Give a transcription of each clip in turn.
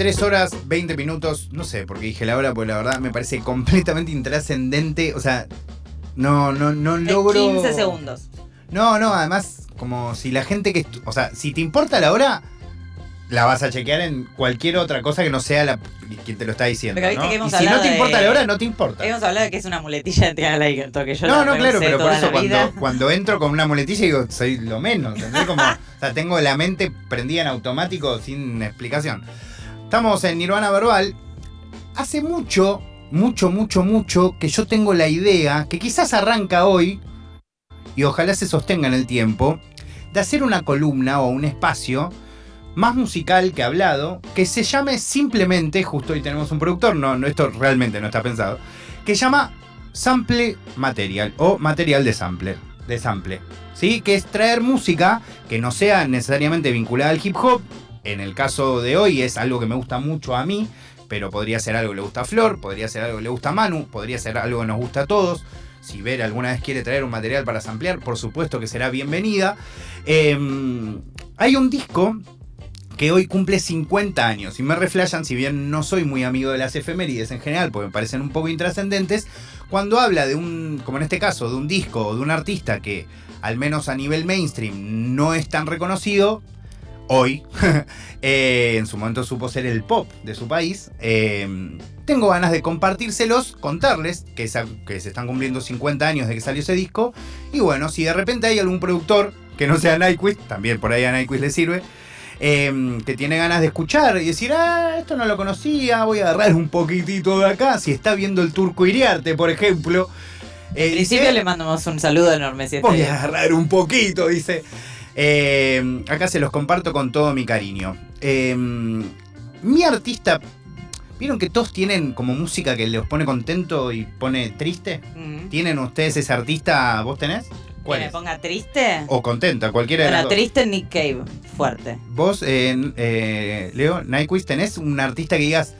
23 horas, 20 minutos, no sé por qué dije la hora, porque la verdad me parece completamente intrascendente. O sea, no, no, no logro. 15 segundos. No, no, además, como si la gente que. O sea, si te importa la hora, la vas a chequear en cualquier otra cosa que no sea la quien te lo está diciendo. Pero viste ¿no? que hemos y si no te de- importa la hora, no te importa. Hemos hablado de que es una muletilla de tirar like, que yo No, no, claro, pero por eso cuando, cuando entro con una muletilla digo, soy lo menos. Como, o sea, tengo la mente prendida en automático sin explicación. Estamos en Nirvana Verbal. Hace mucho, mucho, mucho, mucho que yo tengo la idea, que quizás arranca hoy, y ojalá se sostenga en el tiempo, de hacer una columna o un espacio más musical que hablado, que se llame simplemente, justo hoy tenemos un productor, no, no esto realmente no está pensado, que llama Sample Material o material de sample, de sample, ¿sí? Que es traer música que no sea necesariamente vinculada al hip hop. En el caso de hoy es algo que me gusta mucho a mí, pero podría ser algo que le gusta a Flor, podría ser algo que le gusta a Manu, podría ser algo que nos gusta a todos. Si Vera alguna vez quiere traer un material para samplear, por supuesto que será bienvenida. Eh, hay un disco que hoy cumple 50 años y me reflejan, si bien no soy muy amigo de las efemérides en general, porque me parecen un poco intrascendentes, cuando habla de un, como en este caso, de un disco o de un artista que al menos a nivel mainstream no es tan reconocido, hoy, eh, en su momento supo ser el pop de su país, eh, tengo ganas de compartírselos, contarles que, se están cumpliendo 50 años de que salió ese disco, y bueno, si de repente hay algún productor que no sea Nyquist, también por ahí a Nyquist le sirve, eh, que tiene ganas de escuchar y decir, ah, esto no lo conocía, voy a agarrar un poquitito de acá, si está viendo el turco Iriarte, por ejemplo. eh, En principio dice, le mandamos un saludo enorme si Voy a agarrar un poquito, dice. Eh, acá se los comparto con todo mi cariño. Eh, mi artista. ¿Vieron que todos tienen como música que los pone contento y pone triste? ¿Tienen ustedes ese artista? ¿Vos tenés? ¿Que ¿Cuál me ponga triste? O contenta, cualquiera de las dos. triste Nick Cave, fuerte. Vos, eh, eh, Leo, Nyquist, ¿tenés un artista que digas,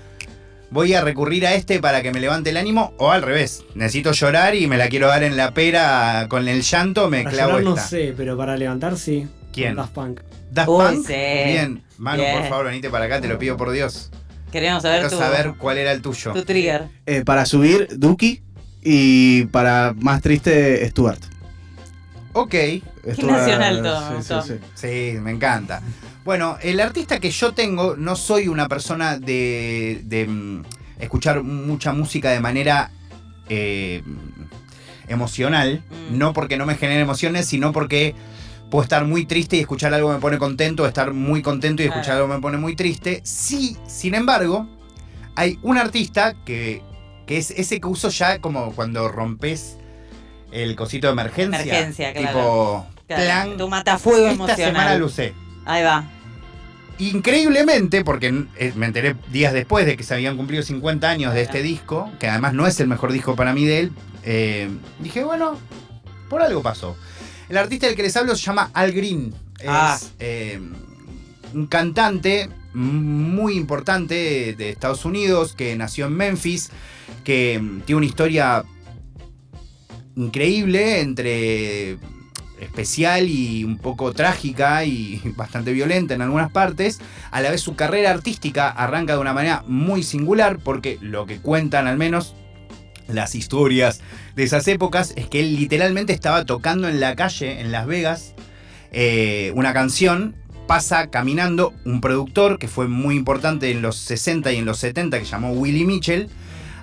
voy a recurrir a este para que me levante el ánimo? O al revés, necesito llorar y me la quiero dar en la pera con el llanto, me Para clavo llorar no esta. sé, pero para levantar sí. ¿Quién? Daft Punk. ¿Daft Uy, Punk? sí. Bien, Manu, Bien. por favor, venite para acá, te lo pido por Dios. Queremos saber Quiero tu, saber cuál era el tuyo. tu trigger. Eh, para subir, Duki. Y para más triste, Stuart. Ok, Stuart, nacional todo, sí, sí, sí. sí, me encanta. Bueno, el artista que yo tengo, no soy una persona de, de, mm, escuchar mucha música de manera eh, emocional. Mm. No porque no me genere emociones, sino porque puedo estar muy triste y escuchar algo me pone contento, o estar muy contento y escuchar algo me pone muy triste. Sí, sin embargo, hay un artista que, que es ese que uso ya como cuando rompes el cosito de emergencia. Emergencia, claro. Tipo, Claro, plan, tu matafuego esta semana emocional. usé. Ahí va. Increíblemente, porque eh, me enteré días después de que se habían cumplido 50 años de este disco, que además no es el mejor disco para mí de él, eh, dije, bueno, por algo pasó. El artista del que les hablo se llama Al Green. Es Ah. eh, un cantante muy importante de Estados Unidos, que nació en Memphis, que mm, tiene una historia increíble entre especial y un poco trágica y bastante violenta en algunas partes. A la vez su carrera artística arranca de una manera muy singular porque lo que cuentan al menos las historias de esas épocas es que él literalmente estaba tocando en la calle en Las Vegas eh, una canción. Pasa caminando un productor que fue muy importante en los 60 y en los 70 que llamó Willie Mitchell,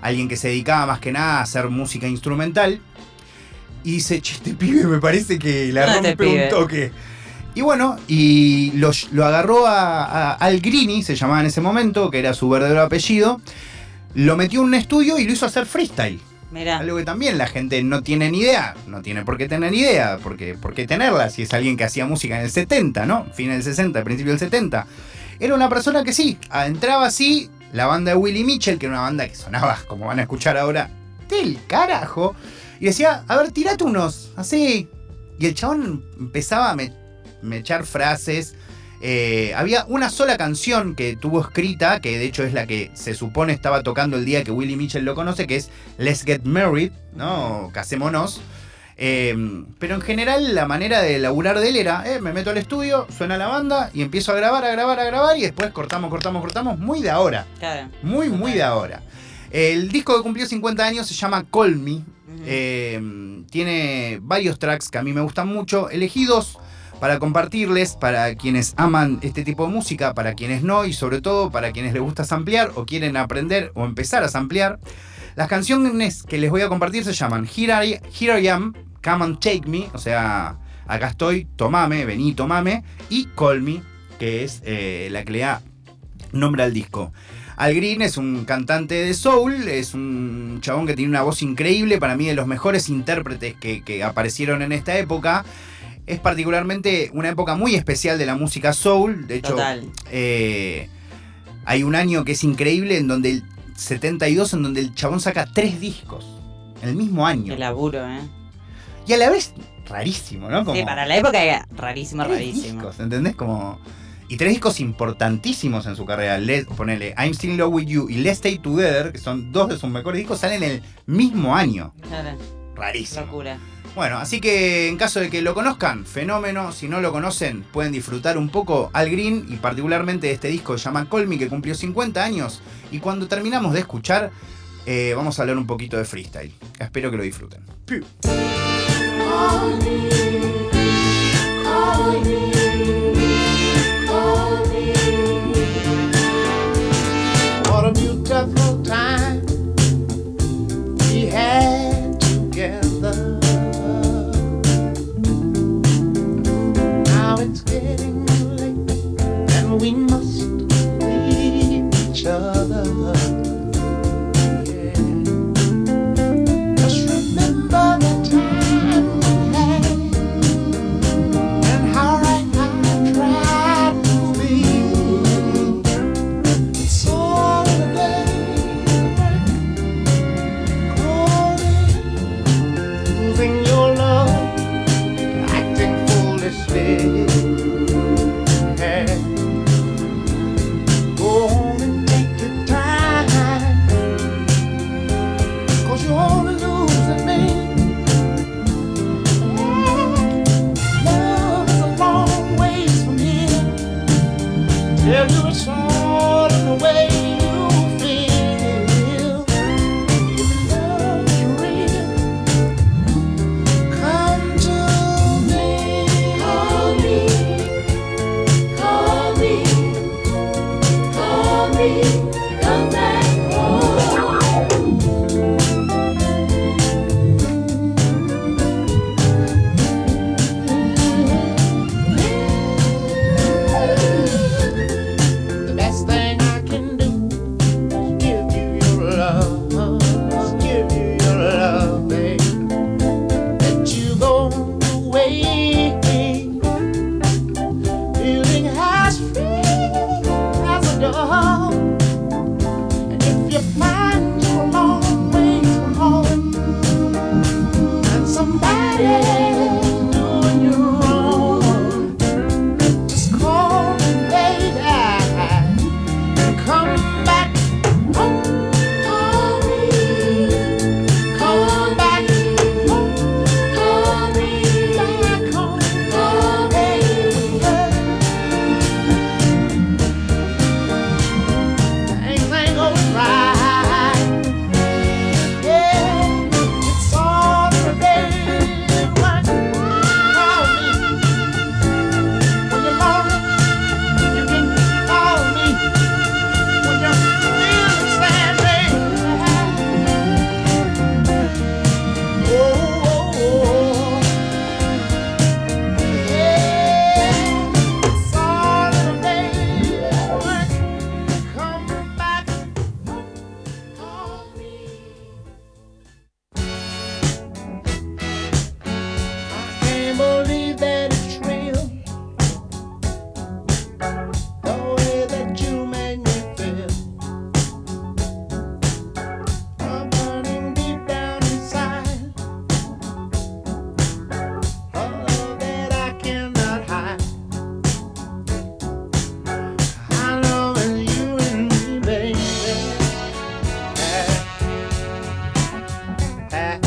alguien que se dedicaba más que nada a hacer música instrumental. Y dice, che, este pibe me parece que la Ah, este rompe un pibe. toque. Y bueno, y lo, lo agarró a, a- Al Grini, se llamaba en ese momento, que era su verdadero apellido. Lo metió en un estudio y lo hizo hacer freestyle. Mira. Algo que también la gente no tiene ni idea. No tiene por qué tener idea. Porque, ¿Por qué tenerla si es alguien que hacía música en el 70, ¿no? Fin del 60, principio del 70. Era una persona que sí, ah, entraba así, la banda de Willie Mitchell, que era una banda que sonaba, como van a escuchar ahora, del carajo. Y decía, a ver, tirate unos, así. Y el chabón empezaba a me, me echar frases. Eh, había una sola canción que tuvo escrita, que de hecho es la que se supone estaba tocando el día que Willie Mitchell lo conoce, que es Let's Get Married, ¿no? Casémonos. Eh, pero en general la manera de laburar de él era, eh, me meto al estudio, suena la banda y empiezo a grabar, a grabar, a grabar y después cortamos, cortamos, cortamos, muy de ahora. Claro. Muy, muy de ahora. El disco que cumplió 50 años se llama Call Me. Eh, tiene varios tracks que a mí me gustan mucho, elegidos para compartirles, para quienes aman este tipo de música, para quienes no y sobre todo para quienes les gusta samplear o quieren aprender o empezar a samplear. Las canciones que les voy a compartir se llaman Here I, Here I Am, Come and Take Me, o sea, acá estoy, tomame, vení, tomame, y Call Me, que es eh, la que le da nombre al disco. Al Green es un cantante de soul, es un chabón que tiene una voz increíble, para mí de los mejores intérpretes que, que aparecieron en esta época. Es particularmente una época muy especial de la música soul, de hecho eh, hay un año que es increíble en donde el 72 en donde el chabón saca tres discos en el mismo año. El laburo, ¿eh? Y a la vez rarísimo, ¿no? Como Sí, para la época era rarísimo, rarísimo. discos, ¿entendés? Como y tres discos importantísimos en su carrera. Let, ponele I'm Still in Love with You y Let's Stay Together, que son dos de sus mejores discos, salen el mismo año. Claro, Rarísimo. locura. Bueno, así que en caso de que lo conozcan, fenómeno. Si no lo conocen, pueden disfrutar un poco Al Green y particularmente de este disco que se llama Call Me, que cumplió 50 años. Y cuando terminamos de escuchar, eh, vamos a hablar un poquito de freestyle. Espero que lo disfruten. Piu. you Yeah.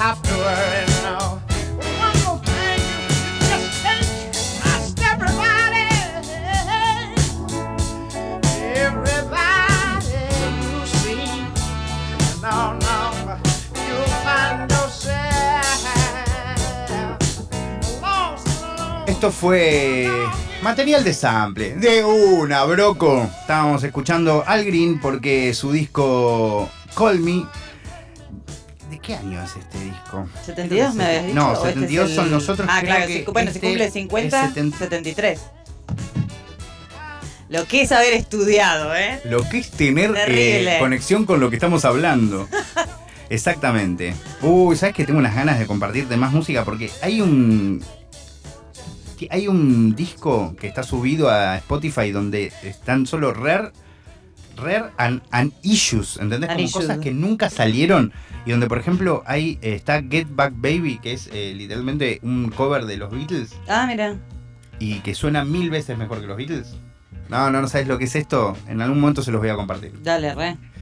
have to worry, no. One more thing, you just can't trust everybody. Everybody you see, no, no, you'll find yourself lost alone. Esto fue material de sample. De una, broco. Estábamos escuchando Al Green porque su disco Call Me. ¿De qué año es este disco? ¿72 me habías dicho? No, ¿O este es 72 son el- nosotros. Ah, creo claro, que si, bueno, si este cumple 50, es 70 73. Lo que es haber estudiado, ¿eh? Lo que es tener eh, conexión con lo que estamos hablando. Exactamente. Uy, ¿sabes que tengo unas ganas de compartirte más música? Porque hay un. Hay un disco que está subido a Spotify donde están solo rare. Rare and, and issues, ¿entendés? And Como issues. cosas que nunca salieron. Y donde, por ejemplo, hay está Get Back Baby, que es eh, literalmente un cover de los Beatles. Ah, mira. Y que suena mil veces mejor que los Beatles. No, no, no sabes lo que es esto. En algún momento se los voy a compartir. Dale, re.